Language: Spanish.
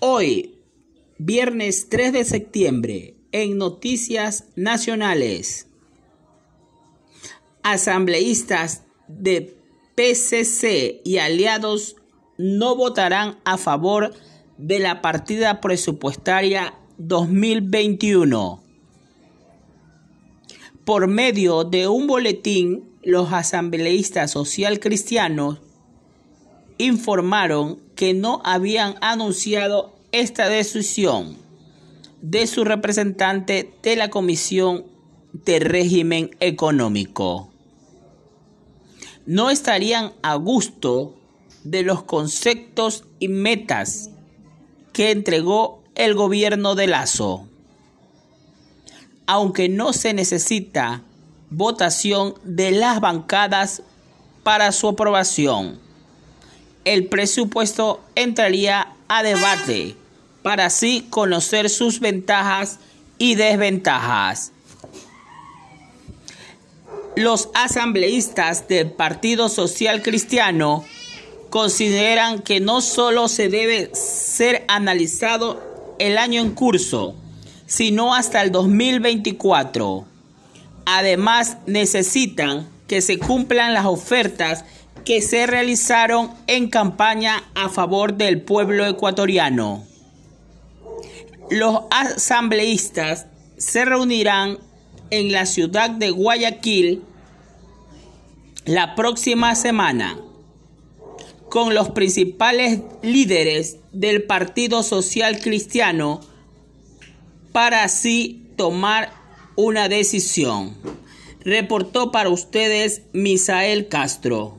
Hoy, viernes 3 de septiembre, en Noticias Nacionales. Asambleístas de PCC y aliados no votarán a favor de la partida presupuestaria 2021. Por medio de un boletín, los asambleístas social cristianos informaron que no habían anunciado esta decisión de su representante de la Comisión de Régimen Económico. No estarían a gusto de los conceptos y metas que entregó el gobierno de Lazo. Aunque no se necesita votación de las bancadas para su aprobación el presupuesto entraría a debate para así conocer sus ventajas y desventajas. Los asambleístas del Partido Social Cristiano consideran que no solo se debe ser analizado el año en curso, sino hasta el 2024. Además, necesitan que se cumplan las ofertas que se realizaron en campaña a favor del pueblo ecuatoriano. Los asambleístas se reunirán en la ciudad de Guayaquil la próxima semana con los principales líderes del Partido Social Cristiano para así tomar una decisión. Reportó para ustedes Misael Castro.